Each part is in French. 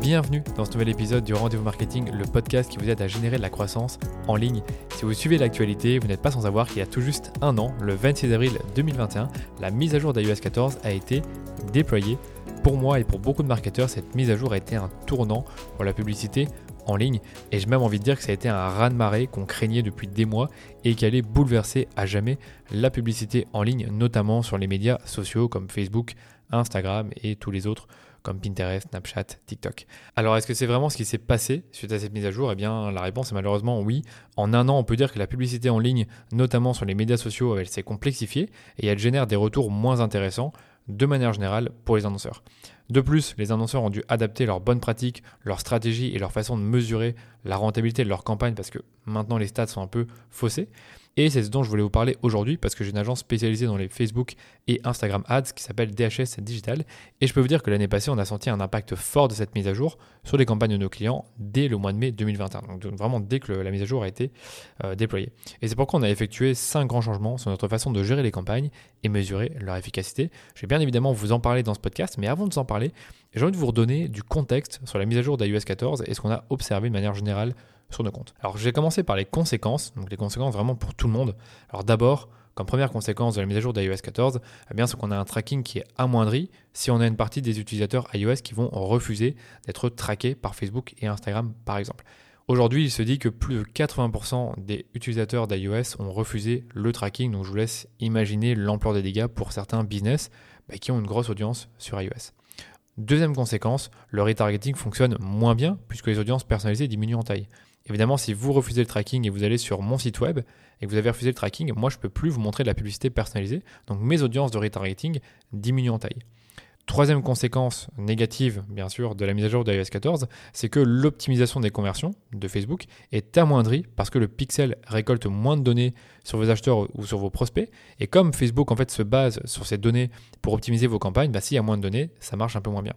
Bienvenue dans ce nouvel épisode du Rendez-vous Marketing, le podcast qui vous aide à générer de la croissance en ligne. Si vous suivez l'actualité, vous n'êtes pas sans savoir qu'il y a tout juste un an, le 26 avril 2021, la mise à jour d'iOS 14 a été déployée. Pour moi et pour beaucoup de marketeurs, cette mise à jour a été un tournant pour la publicité en ligne et j'ai même envie de dire que ça a été un raz-de-marée qu'on craignait depuis des mois et qui allait bouleverser à jamais la publicité en ligne, notamment sur les médias sociaux comme Facebook, Instagram et tous les autres comme Pinterest, Snapchat, TikTok. Alors est-ce que c'est vraiment ce qui s'est passé suite à cette mise à jour? Eh bien la réponse est malheureusement oui. En un an, on peut dire que la publicité en ligne, notamment sur les médias sociaux, elle s'est complexifiée et elle génère des retours moins intéressants de manière générale pour les annonceurs. De plus, les annonceurs ont dû adapter leurs bonnes pratiques, leur stratégie et leur façon de mesurer la rentabilité de leur campagne parce que maintenant les stats sont un peu faussés. Et c'est ce dont je voulais vous parler aujourd'hui parce que j'ai une agence spécialisée dans les Facebook et Instagram Ads qui s'appelle DHS Digital. Et je peux vous dire que l'année passée, on a senti un impact fort de cette mise à jour sur les campagnes de nos clients dès le mois de mai 2021. Donc vraiment dès que la mise à jour a été euh, déployée. Et c'est pourquoi on a effectué cinq grands changements sur notre façon de gérer les campagnes et mesurer leur efficacité. Je vais bien évidemment vous en parler dans ce podcast, mais avant de vous en parler, j'ai envie de vous redonner du contexte sur la mise à jour d'iOS 14 et ce qu'on a observé de manière générale sur nos comptes. Alors je vais commencer par les conséquences, donc les conséquences vraiment pour tout le monde. Alors d'abord, comme première conséquence de la mise à jour d'iOS 14, eh bien, c'est qu'on a un tracking qui est amoindri si on a une partie des utilisateurs iOS qui vont refuser d'être traqués par Facebook et Instagram par exemple. Aujourd'hui, il se dit que plus de 80% des utilisateurs d'iOS ont refusé le tracking, donc je vous laisse imaginer l'ampleur des dégâts pour certains business bah, qui ont une grosse audience sur iOS. Deuxième conséquence, le retargeting fonctionne moins bien puisque les audiences personnalisées diminuent en taille. Évidemment, si vous refusez le tracking et vous allez sur mon site web et que vous avez refusé le tracking, moi je ne peux plus vous montrer de la publicité personnalisée. Donc mes audiences de retargeting diminuent en taille. Troisième conséquence négative, bien sûr, de la mise à jour d'iOS 14, c'est que l'optimisation des conversions de Facebook est amoindrie parce que le pixel récolte moins de données sur vos acheteurs ou sur vos prospects. Et comme Facebook en fait se base sur ces données pour optimiser vos campagnes, bah, s'il y a moins de données, ça marche un peu moins bien.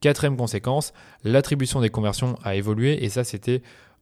Quatrième conséquence, l'attribution des conversions a évolué et ça c'était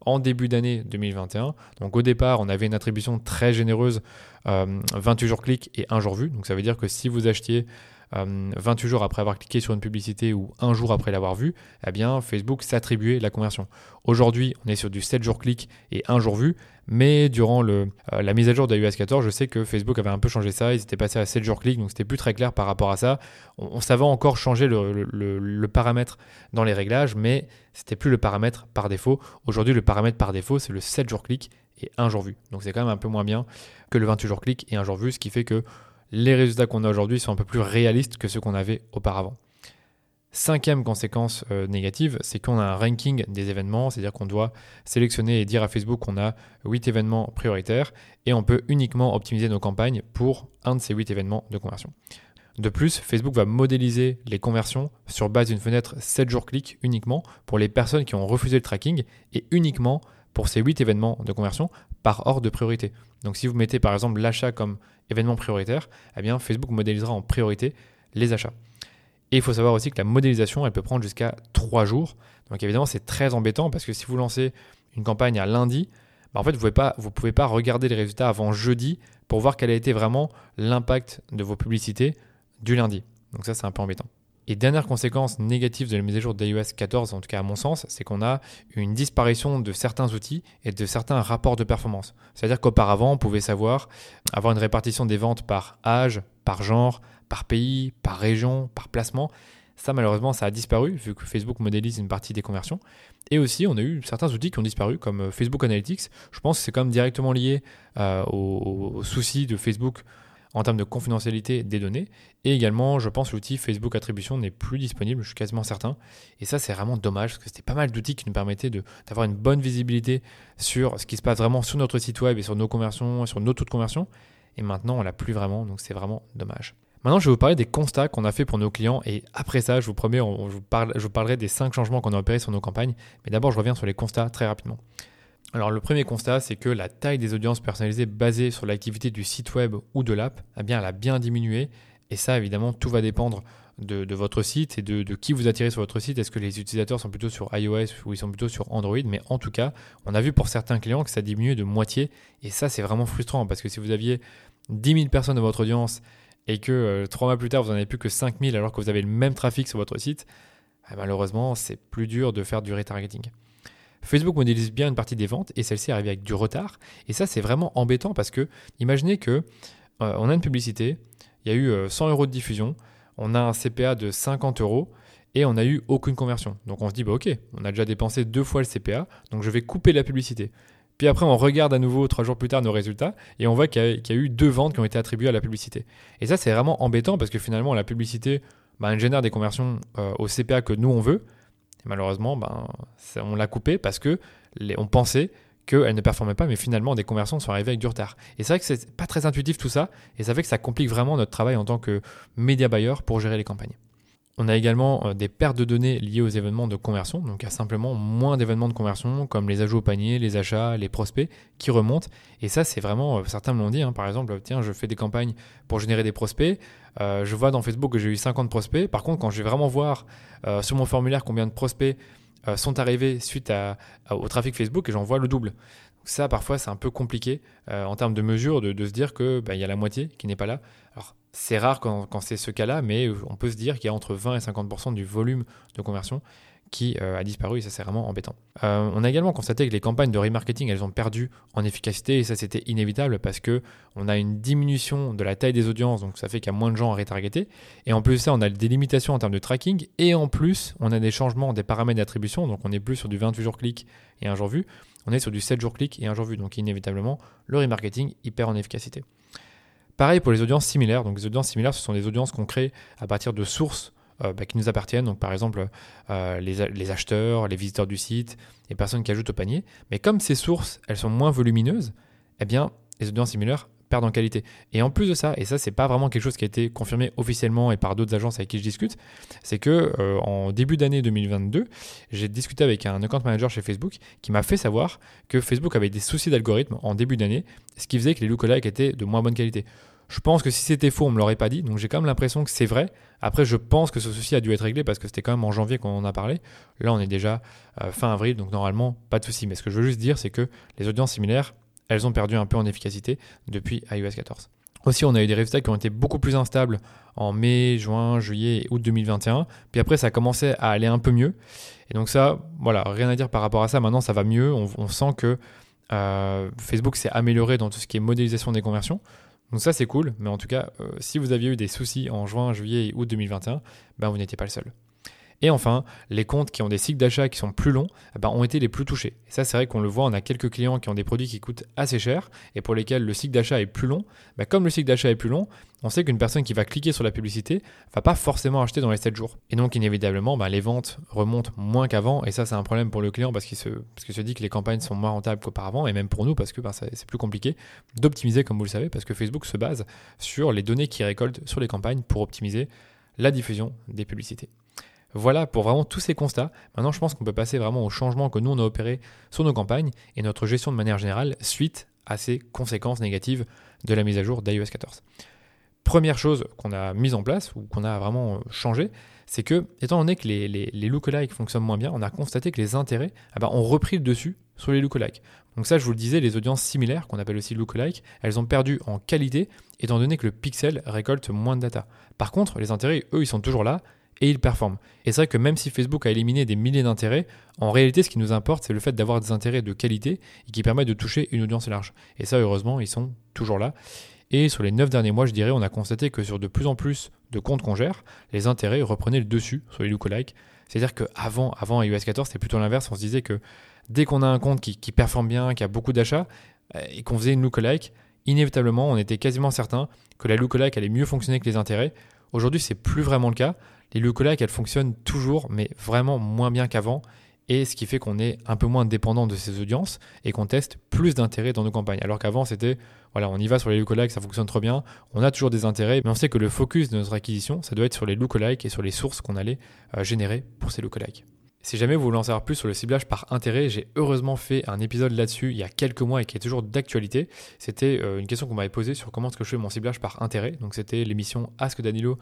en début d'année 2021. Donc au départ, on avait une attribution très généreuse, 28 euh, jours clics et 1 jour vu. Donc ça veut dire que si vous achetiez 28 euh, jours après avoir cliqué sur une publicité ou un jour après l'avoir vue, eh bien Facebook s'attribuait la conversion. Aujourd'hui, on est sur du 7 jours clic et 1 jour vu, mais durant le, euh, la mise à jour de iOS 14, je sais que Facebook avait un peu changé ça, ils étaient passés à 7 jours clic, donc c'était plus très clair par rapport à ça. On, savait encore changer le, le, paramètre dans les réglages, mais c'était plus le paramètre par défaut. Aujourd'hui, le paramètre par défaut, c'est le 7 jours clic et 1 jour vu. Donc c'est quand même un peu moins bien que le 28 jours clic et 1 jour vu, ce qui fait que les résultats qu'on a aujourd'hui sont un peu plus réalistes que ceux qu'on avait auparavant. Cinquième conséquence euh, négative, c'est qu'on a un ranking des événements, c'est-à-dire qu'on doit sélectionner et dire à Facebook qu'on a 8 événements prioritaires et on peut uniquement optimiser nos campagnes pour un de ces 8 événements de conversion. De plus, Facebook va modéliser les conversions sur base d'une fenêtre 7 jours clic uniquement pour les personnes qui ont refusé le tracking et uniquement pour ces 8 événements de conversion par ordre de priorité. Donc si vous mettez par exemple l'achat comme événement prioritaire, eh Facebook modélisera en priorité les achats. Et il faut savoir aussi que la modélisation, elle peut prendre jusqu'à 3 jours. Donc évidemment, c'est très embêtant parce que si vous lancez une campagne à lundi, bah, en fait, vous ne pouvez, pas regarder les résultats avant jeudi pour voir quel a été vraiment l'impact de vos publicités du lundi. Donc ça, c'est un peu embêtant. Et dernière conséquence négative de la mise à jour d'iOS 14, en tout cas à mon sens, c'est qu'on a une disparition de certains outils et de certains rapports de performance. C'est-à-dire qu'auparavant, on pouvait savoir avoir une répartition des ventes par âge, par genre, par pays, par région, par placement. Ça, malheureusement, ça a disparu vu que Facebook modélise une partie des conversions. Et aussi, on a eu certains outils qui ont disparu, comme euh, Facebook Analytics. Je pense que c'est quand même directement lié euh, aux soucis de Facebook en termes de confidentialité des données. Et également, je pense l'outil Facebook Attribution n'est plus disponible, je suis quasiment certain. Et ça, c'est vraiment dommage parce que c'était pas mal d'outils qui nous permettaient d'avoir une bonne visibilité sur ce qui se passe vraiment sur notre site web et sur nos conversions, sur nos taux de conversion. Et maintenant, on l'a plus vraiment, donc c'est vraiment dommage. Maintenant, je vais vous parler des constats qu'on a fait pour nos clients et après ça, je vous promets, je, vous je vous parlerai des cinq changements qu'on a opérés sur nos campagnes. Mais d'abord, je reviens sur les constats très rapidement. Alors le premier constat, c'est que la taille des audiences personnalisées basées sur l'activité du site web ou de l'app, eh bien, elle a bien diminué. Et ça, évidemment, tout va dépendre de, votre site et de, qui vous attirez sur votre site. Est-ce que les utilisateurs sont plutôt sur iOS ou ils sont plutôt sur Android? Mais en tout cas, on a vu pour certains clients que ça diminué de moitié. Et ça, c'est vraiment frustrant parce que si vous aviez 10 000 personnes de votre audience et que euh, trois mois plus tard, vous n'en avez plus que 5 000 alors que vous avez le même trafic sur votre site, ah, malheureusement, c'est plus dur de faire du retargeting. Facebook modélise bien une partie des ventes et celle-ci arrive avec du retard. Et ça, c'est vraiment embêtant parce que imaginez que euh, a une publicité, il y a eu 100 euh, euros de diffusion, on a un CPA de 50 euros et on n'a eu aucune conversion. Donc on se dit, bah, ok, on a déjà dépensé deux fois le CPA, donc je vais couper la publicité. Puis après, on regarde à nouveau trois jours plus tard nos résultats et on voit qu'il y, a eu deux ventes qui ont été attribuées à la publicité. Et ça, c'est vraiment embêtant parce que finalement, la publicité, bah, elle génère des conversions euh, au CPA que nous, on veut. Malheureusement, ben, on l'a coupé parce que on pensait qu'elle ne performait pas, mais finalement, des conversions sont arrivées avec du retard. Et c'est vrai que c'est pas très intuitif tout ça, et ça fait que ça complique vraiment notre travail en tant que média buyer pour gérer les campagnes. On a également euh, des pertes de données liées aux événements de conversion, donc il y a simplement moins d'événements de conversion comme les ajouts au panier, les achats, les prospects qui remontent. Et ça, c'est vraiment, euh, certains me dit, hein, par exemple, tiens, je fais des campagnes pour générer des prospects, euh, je vois dans Facebook que j'ai eu 50 prospects. Par contre, quand je vais vraiment voir sur mon formulaire combien de prospects sont arrivés suite au trafic Facebook, j'en vois le double. ça, parfois, c'est un peu compliqué en termes de mesure de, se dire qu'il bah, y a la moitié qui n'est pas là. Alors, c'est rare quand, c'est ce cas-là, mais on peut se dire qu'il y a entre 20 et 50% du volume de conversion qui euh, a disparu et ça c'est vraiment embêtant. Euh, on a également constaté que les campagnes de remarketing elles ont perdu en efficacité et ça c'était inévitable parce que on a une diminution de la taille des audiences donc ça fait qu'il y a moins de gens à retargeter et en plus de ça on a des limitations en termes de tracking et en plus on a des changements des paramètres d'attribution donc on n'est plus sur du 28 jours clic et un jour vu, on est sur du 7 jours clic et un jour vu donc inévitablement le remarketing il perd en efficacité. Pareil pour les audiences similaires. Donc les audiences similaires, ce sont des audiences qu'on crée à partir de sources euh, bah, qui nous appartiennent. Donc par exemple euh, les, acheteurs, les visiteurs du site, les personnes qui ajoutent au panier. Mais comme ces sources, elles sont moins volumineuses, eh bien les audiences similaires perdent en qualité. Et en plus de ça, et ça c'est pas vraiment quelque chose qui a été confirmé officiellement et par d'autres agences avec qui je discute, c'est que euh, en début d'année 2022, j'ai discuté avec un account manager chez Facebook qui m'a fait savoir que Facebook avait des soucis d'algorithme en début d'année, ce qui faisait que les lookalikes étaient de moins bonne qualité. Je pense que si c'était faux, on me l'aurait pas dit. Donc j'ai quand même l'impression que c'est vrai. Après, je pense que ce souci a dû être réglé parce que c'était quand même en janvier qu'on en a parlé. Là, on est déjà euh, fin avril, donc normalement, pas de souci. Mais ce que je veux juste dire, c'est que les audiences similaires, elles ont perdu un peu en efficacité depuis iOS 14. Aussi, on a eu des résultats qui ont été beaucoup plus instables en mai, juin, juillet et août 2021. Puis après, ça a commencé à aller un peu mieux. Et donc ça, voilà, rien à dire par rapport à ça. Maintenant, ça va mieux. On, sent que euh, Facebook s'est amélioré dans tout ce qui est modélisation des conversions. Donc ça c'est cool, mais en tout cas, euh, si vous aviez eu des soucis en juin, juillet et août 2021, ben vous n'étiez pas le seul. Et enfin, les comptes qui ont des cycles d'achat qui sont plus longs eh ben, ont été les plus touchés. Et ça, c'est vrai qu'on le voit, on a quelques clients qui ont des produits qui coûtent assez cher et pour lesquels le cycle d'achat est plus long. Ben, comme le cycle d'achat est plus long, on sait qu'une personne qui va cliquer sur la publicité va pas forcément acheter dans les 7 jours. Et donc, inévitablement, ben, les ventes remontent moins qu'avant. Et ça, c'est un problème pour le client parce qu'il se, se dit que les campagnes sont moins rentables qu'auparavant et même pour nous parce que c'est plus compliqué d'optimiser, comme vous le savez, parce que Facebook se base sur les données qu'il récolte sur les campagnes pour optimiser la diffusion des publicités. Voilà pour vraiment tous ces constats. Maintenant, je pense qu'on peut passer vraiment au changement que nous, on a opéré sur nos campagnes et notre gestion de manière générale suite à ces conséquences négatives de la mise à jour d'iOS 14. Première chose qu'on a mise en place ou qu'on a vraiment changé, c'est que, étant donné que les, lookalikes fonctionnent moins bien, on a constaté que les intérêts bah, ont repris le dessus sur les lookalikes. Donc ça, je vous le disais, les audiences similaires, qu'on appelle aussi lookalike, elles ont perdu en qualité, étant donné que le pixel récolte moins de data. Par contre, les intérêts, eux, ils sont toujours là, et ils performent. Et c'est vrai que même si Facebook a éliminé des milliers d'intérêts, en réalité, ce qui nous importe, c'est le fait d'avoir des intérêts de qualité et qui permettent de toucher une audience large. Et ça, heureusement, ils sont toujours là. Et sur les 9 derniers mois, je dirais, on a constaté que sur de plus en plus de comptes qu'on gère, les intérêts reprenaient le dessus sur les lookalikes. C'est-à-dire qu'avant avant iOS 14, c'était plutôt l'inverse. On se disait que dès qu'on a un compte qui, qui performe bien, qui a beaucoup d'achats, euh, et qu'on faisait une lookalike, inévitablement, on était quasiment certain que la lookalike allait mieux fonctionner que les intérêts. Aujourd'hui, c'est plus vraiment le cas les lookalikes, elles fonctionnent toujours, mais vraiment moins bien qu'avant. Et ce qui fait qu'on est un peu moins dépendant de ces audiences et qu'on teste plus d'intérêts dans nos campagnes. Alors qu'avant, c'était, voilà, on y va sur les lookalikes, ça fonctionne trop bien, on a toujours des intérêts, mais on sait que le focus de notre acquisition, ça doit être sur les lookalikes et sur les sources qu'on allait euh, générer pour ces lookalikes. Si jamais vous voulez en savoir plus sur le ciblage par intérêt, j'ai heureusement fait un épisode là-dessus il y a quelques mois et qui est toujours d'actualité. C'était euh, une question qu'on m'avait posée sur comment est-ce que je fais mon ciblage par intérêt. Donc c'était l'émission Ask Danilo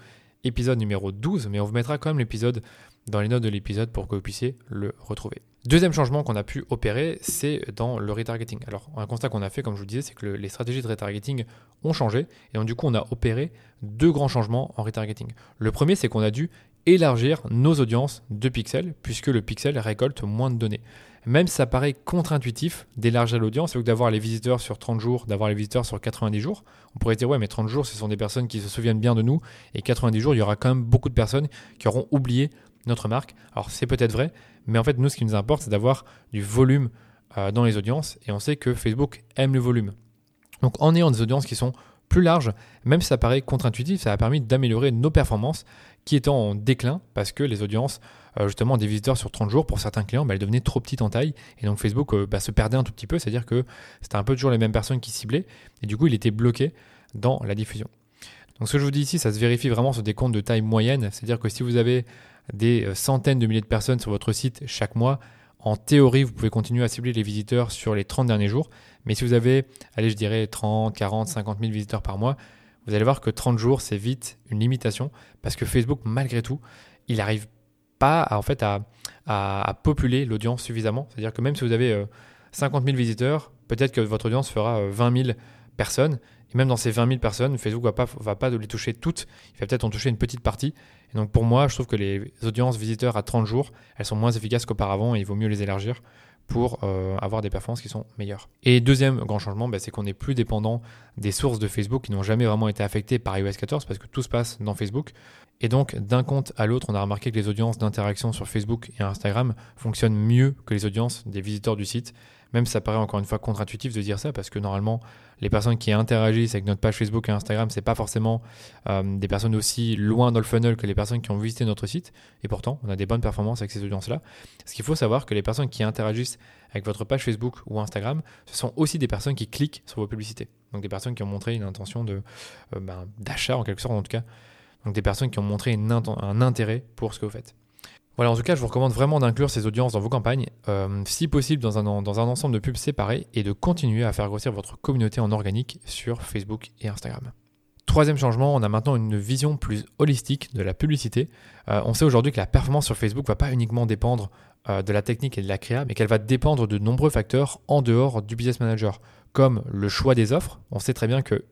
épisode numéro 12, mais on vous mettra quand même l'épisode dans les notes de l'épisode pour que vous puissiez le retrouver. Deuxième changement qu'on a pu opérer, c'est dans le retargeting. Alors, un constat qu'on a fait, comme je vous disais, c'est que les stratégies de retargeting ont changé, et donc du coup, on a opéré deux grands changements en retargeting. Le premier, c'est qu'on a dû élargir nos audiences de pixels, puisque le pixel récolte moins de données. Même si ça paraît contre-intuitif d'élargir l'audience, c'est que d'avoir les visiteurs sur 30 jours, d'avoir les visiteurs sur 90 jours. On pourrait dire, ouais, mais 30 jours, ce sont des personnes qui se souviennent bien de nous, et 90 jours, il y aura quand même beaucoup de personnes qui auront oublié notre marque. Alors c'est peut-être vrai, mais en fait, nous, ce qui nous importe, c'est d'avoir du volume euh, dans les audiences, et on sait que Facebook aime le volume. Donc en ayant des audiences qui sont plus larges, même si ça paraît contre-intuitif, ça a permis d'améliorer nos performances qui étaient en déclin parce que les audiences euh, justement des visiteurs sur 30 jours, pour certains clients, bah, elles devenaient trop petites en taille. Et donc Facebook euh, bah, se perdait un tout petit peu, c'est-à-dire que c'était un peu toujours les mêmes personnes qui ciblaient. Et du coup, il était bloqué dans la diffusion. Donc ce que je vous dis ici, ça se vérifie vraiment sur des comptes de taille moyenne. C'est-à-dire que si vous avez des euh, centaines de milliers de personnes sur votre site chaque mois, en théorie, vous pouvez continuer à cibler les visiteurs sur les 30 derniers jours. Mais si vous avez, allez, je dirais 30, 40, 50 000 visiteurs par mois, vous allez voir que 30 jours, c'est vite une limitation parce que Facebook, malgré tout, il arrive pas à, en fait à, à, populer l'audience suffisamment. C'est-à-dire que même si vous avez 50 euh, 000 visiteurs, peut-être que votre audience fera 20 euh, 000 personnes. Et même dans ces 20 000 personnes, Facebook ne va pas, va pas les toucher toutes. Il va peut-être en toucher une petite partie. Et donc pour moi, je trouve que les audiences visiteurs à 30 jours, elles sont moins efficaces qu'auparavant et il vaut mieux les élargir pour euh, avoir des performances qui sont meilleures. Et deuxième grand changement, bah, c'est qu'on n'est plus dépendant des sources de Facebook qui n'ont jamais vraiment été affectées par iOS 14 parce que tout se passe dans Facebook. Et donc d'un compte à l'autre, on a remarqué que les audiences d'interaction sur Facebook et Instagram fonctionnent mieux que les audiences des visiteurs du site. Même ça paraît encore une fois contre-intuitif de dire ça, parce que normalement, les personnes qui interagissent avec notre page Facebook et Instagram, c'est pas forcément euh, des personnes aussi loin dans le funnel que les personnes qui ont visité notre site. Et pourtant, on a des bonnes performances avec ces audiences-là. Ce qu'il faut savoir que les personnes qui interagissent avec votre page Facebook ou Instagram, ce sont aussi des personnes qui cliquent sur vos publicités. Donc des personnes qui ont montré une intention de euh, ben, d'achat en quelque sorte en tout cas. Donc des personnes qui ont montré un intérêt pour ce que vous faites. Voilà, en tout cas, je vous recommande vraiment d'inclure ces audiences dans vos campagnes, euh, si possible dans un, dans un ensemble de pubs séparés, et de continuer à faire grossir votre communauté en organique sur Facebook et Instagram. Troisième changement, on a maintenant une vision plus holistique de la publicité. Euh, on sait aujourd'hui que la performance sur Facebook ne va pas uniquement dépendre euh, de la technique et de la créa, mais qu'elle va dépendre de nombreux facteurs en dehors du business manager, comme le choix des offres. On sait très bien que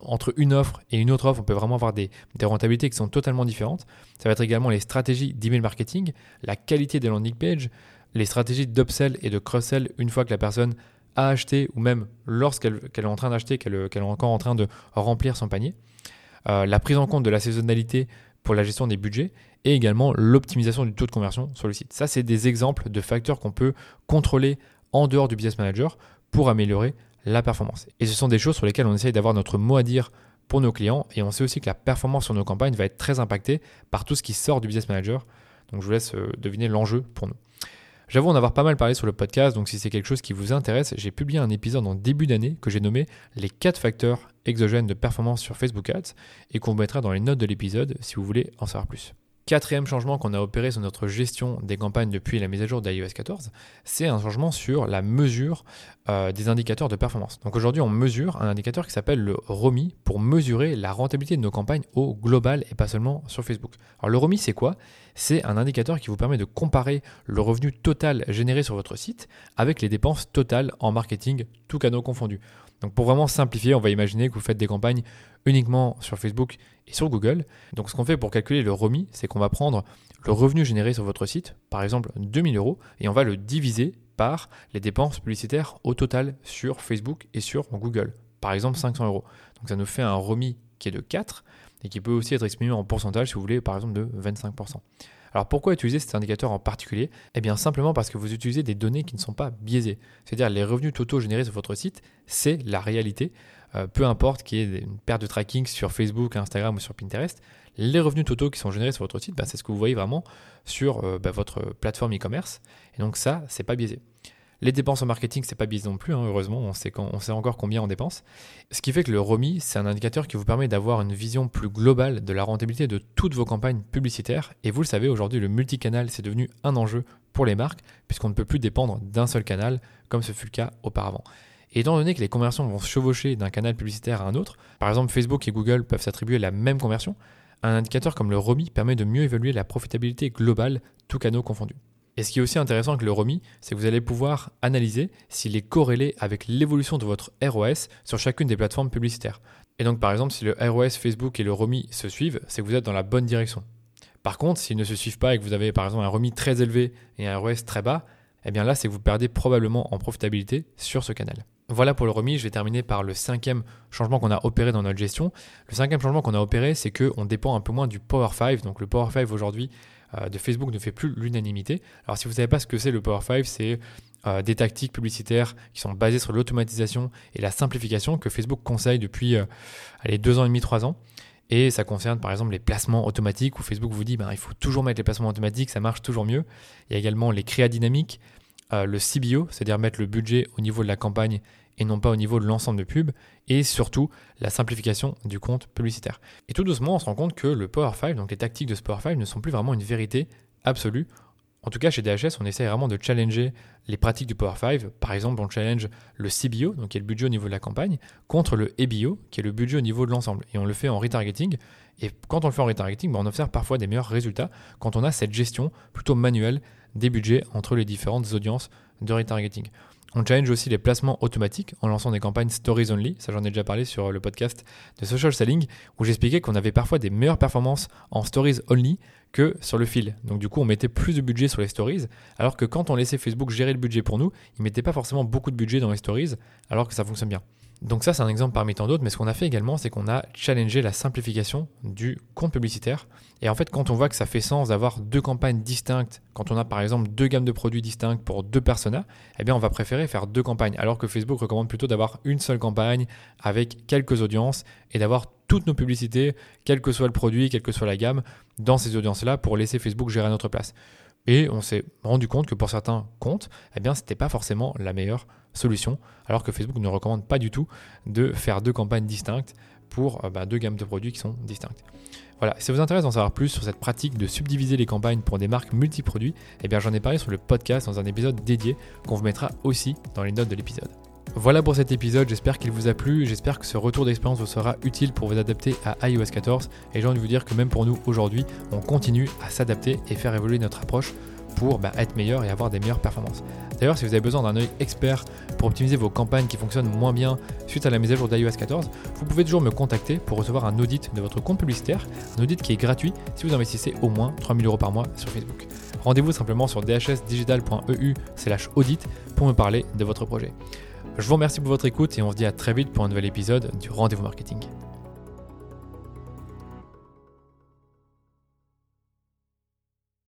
entre une offre et une autre offre, on peut vraiment avoir des, rentabilités qui sont totalement différentes. Ça va être également les stratégies d'email marketing, la qualité des landing pages, les stratégies d'upsell et de cross-sell une fois que la personne a acheté ou même lorsqu'elle est en train d'acheter, qu'elle est encore en train de remplir son panier. Euh, la prise en compte de la saisonnalité pour la gestion des budgets et également l'optimisation du taux de conversion sur le site. Ça, c'est des exemples de facteurs qu'on peut contrôler en dehors du business manager pour améliorer la performance. Et ce sont des choses sur lesquelles on essaye d'avoir notre mot à dire pour nos clients. Et on sait aussi que la performance sur nos campagnes va être très impactée par tout ce qui sort du business manager. Donc je vous laisse euh, deviner l'enjeu pour nous. J'avoue en avoir pas mal parlé sur le podcast, donc si c'est quelque chose qui vous intéresse, j'ai publié un épisode en début d'année que j'ai nommé les 4 facteurs exogènes de performance sur Facebook Ads et qu'on vous mettra dans les notes de l'épisode si vous voulez en savoir plus. Quatrième changement qu'on a opéré sur notre gestion des campagnes depuis la mise à jour d'iOS 14, c'est un changement sur la mesure euh, des indicateurs de performance. Donc aujourd'hui, on mesure un indicateur qui s'appelle le ROMI pour mesurer la rentabilité de nos campagnes au global et pas seulement sur Facebook. Alors le ROMI, c'est quoi? C'est un indicateur qui vous permet de comparer le revenu total généré sur votre site avec les dépenses totales en marketing, tous canaux confondus. Donc pour vraiment simplifier, on va imaginer que vous faites des campagnes uniquement sur Facebook et sur Google. Donc ce qu'on fait pour calculer le ROMI, c'est qu'on va prendre le revenu généré sur votre site, par exemple 2000 euros, et on va le diviser par les dépenses publicitaires au total sur Facebook et sur Google, par exemple 500 euros. Donc ça nous fait un ROMI qui est de 4 et qui peut aussi être exprimé en pourcentage si vous voulez, par exemple de 25%. Alors pourquoi utiliser cet indicateur en particulier? Eh bien simplement parce que vous utilisez des données qui ne sont pas biaisées. C'est-à-dire les revenus totaux générés sur votre site, c'est la réalité. Euh, peu importe qu'il y ait une perte de tracking sur Facebook, Instagram ou sur Pinterest, les revenus totaux qui sont générés sur votre site, bah, c'est ce que vous voyez vraiment sur euh, bah, votre plateforme e-commerce. Et donc ça, c'est pas biaisé. Les dépenses en marketing, c'est pas biaisé non plus, hein, heureusement, on sait, on sait encore combien on dépense. Ce qui fait que le ROMI, c'est un indicateur qui vous permet d'avoir une vision plus globale de la rentabilité de toutes vos campagnes publicitaires. Et vous le savez, aujourd'hui, le multicanal, c'est devenu un enjeu pour les marques, puisqu'on ne peut plus dépendre d'un seul canal, comme ce fut le cas auparavant. Et étant donné que les conversions vont se chevaucher d'un canal publicitaire à un autre, par exemple Facebook et Google peuvent s'attribuer la même conversion, un indicateur comme le ROMI permet de mieux évaluer la profitabilité globale, tous canaux confondus. Et ce qui est aussi intéressant avec le ROMI, c'est que vous allez pouvoir analyser s'il est corrélé avec l'évolution de votre ROS sur chacune des plateformes publicitaires. Et donc par exemple, si le ROS Facebook et le ROMI se suivent, c'est que vous êtes dans la bonne direction. Par contre, s'ils ne se suivent pas et que vous avez par exemple un remis très élevé et un ROS très bas, eh bien là, c'est que vous perdez probablement en profitabilité sur ce canal. Voilà pour le remis, je vais terminer par le cinquième changement qu'on a opéré dans notre gestion. Le cinquième changement qu'on a opéré, c'est qu'on dépend un peu moins du Power 5. Donc le Power 5 aujourd'hui de Facebook ne fait plus l'unanimité. Alors si vous ne savez pas ce que c'est le Power 5, c'est euh, des tactiques publicitaires qui sont basées sur l'automatisation et la simplification que Facebook conseille depuis euh, deux ans et demi, trois ans. Et ça concerne par exemple les placements automatiques où Facebook vous dit ben, il faut toujours mettre les placements automatiques, ça marche toujours mieux. Il y a également les créas dynamiques, le CBO, c'est-à-dire mettre le budget au niveau de la campagne et non pas au niveau de l'ensemble de pubs, et surtout la simplification du compte publicitaire. Et tout doucement, on se rend compte que le Power 5, donc les tactiques de ce Power 5, ne sont plus vraiment une vérité absolue. En tout cas, chez DHS, on essaie vraiment de challenger les pratiques du Power 5. Par exemple, on challenge le CBO, donc qui est le budget au niveau de la campagne, contre le EBO, qui est le budget au niveau de l'ensemble. Et on le fait en retargeting. Et quand on le fait en retargeting, ben, on observe parfois des meilleurs résultats quand on a cette gestion plutôt manuelle des budgets entre les différentes audiences de retargeting. On challenge aussi les placements automatiques en lançant des campagnes Stories Only. Ça, j'en ai déjà parlé sur le podcast de Social Selling où j'expliquais qu'on avait parfois des meilleures performances en Stories Only que sur le fil. Donc, du coup, on mettait plus de budget sur les Stories, alors que quand on laissait Facebook gérer le budget pour nous, il mettait pas forcément beaucoup de budget dans les Stories, alors que ça fonctionne bien. Donc ça, c'est un exemple parmi tant d'autres, mais ce qu'on a fait également, c'est qu'on a challengé la simplification du compte publicitaire. Et en fait, quand on voit que ça fait sens d'avoir deux campagnes distinctes, quand on a par exemple deux gammes de produits distinctes pour deux personas, eh bien on va préférer faire deux campagnes, alors que Facebook recommande plutôt d'avoir une seule campagne avec quelques audiences et d'avoir toutes nos publicités, quel que soit le produit, quelle que soit la gamme, dans ces audiences-là pour laisser Facebook gérer à notre place. Et on s'est rendu compte que pour certains comptes, eh bien, c'était pas forcément la meilleure solution, alors que Facebook ne recommande pas du tout de faire deux campagnes distinctes pour euh, bah, deux gammes de produits qui sont distinctes. Voilà, si ça vous intéresse d'en savoir plus sur cette pratique de subdiviser les campagnes pour des marques multiproduits, eh bien j'en ai parlé sur le podcast dans un épisode dédié qu'on vous mettra aussi dans les notes de l'épisode. Voilà pour cet épisode, j'espère qu'il vous a plu, j'espère que ce retour d'expérience vous sera utile pour vous adapter à iOS 14 et j'ai envie de vous dire que même pour nous aujourd'hui, on continue à s'adapter et faire évoluer notre approche pour bah, être meilleur et avoir des meilleures performances. D'ailleurs, si vous avez besoin d'un œil expert pour optimiser vos campagnes qui fonctionnent moins bien suite à la mise à jour d'iOS 14, vous pouvez toujours me contacter pour recevoir un audit de votre compte publicitaire, un audit qui est gratuit si vous investissez au moins 3000 euros par mois sur Facebook. Rendez-vous simplement sur dhsdigital.eu audit pour me parler de votre projet. Je vous remercie pour votre écoute et on se dit à très vite pour un nouvel épisode du Rendez-vous Marketing.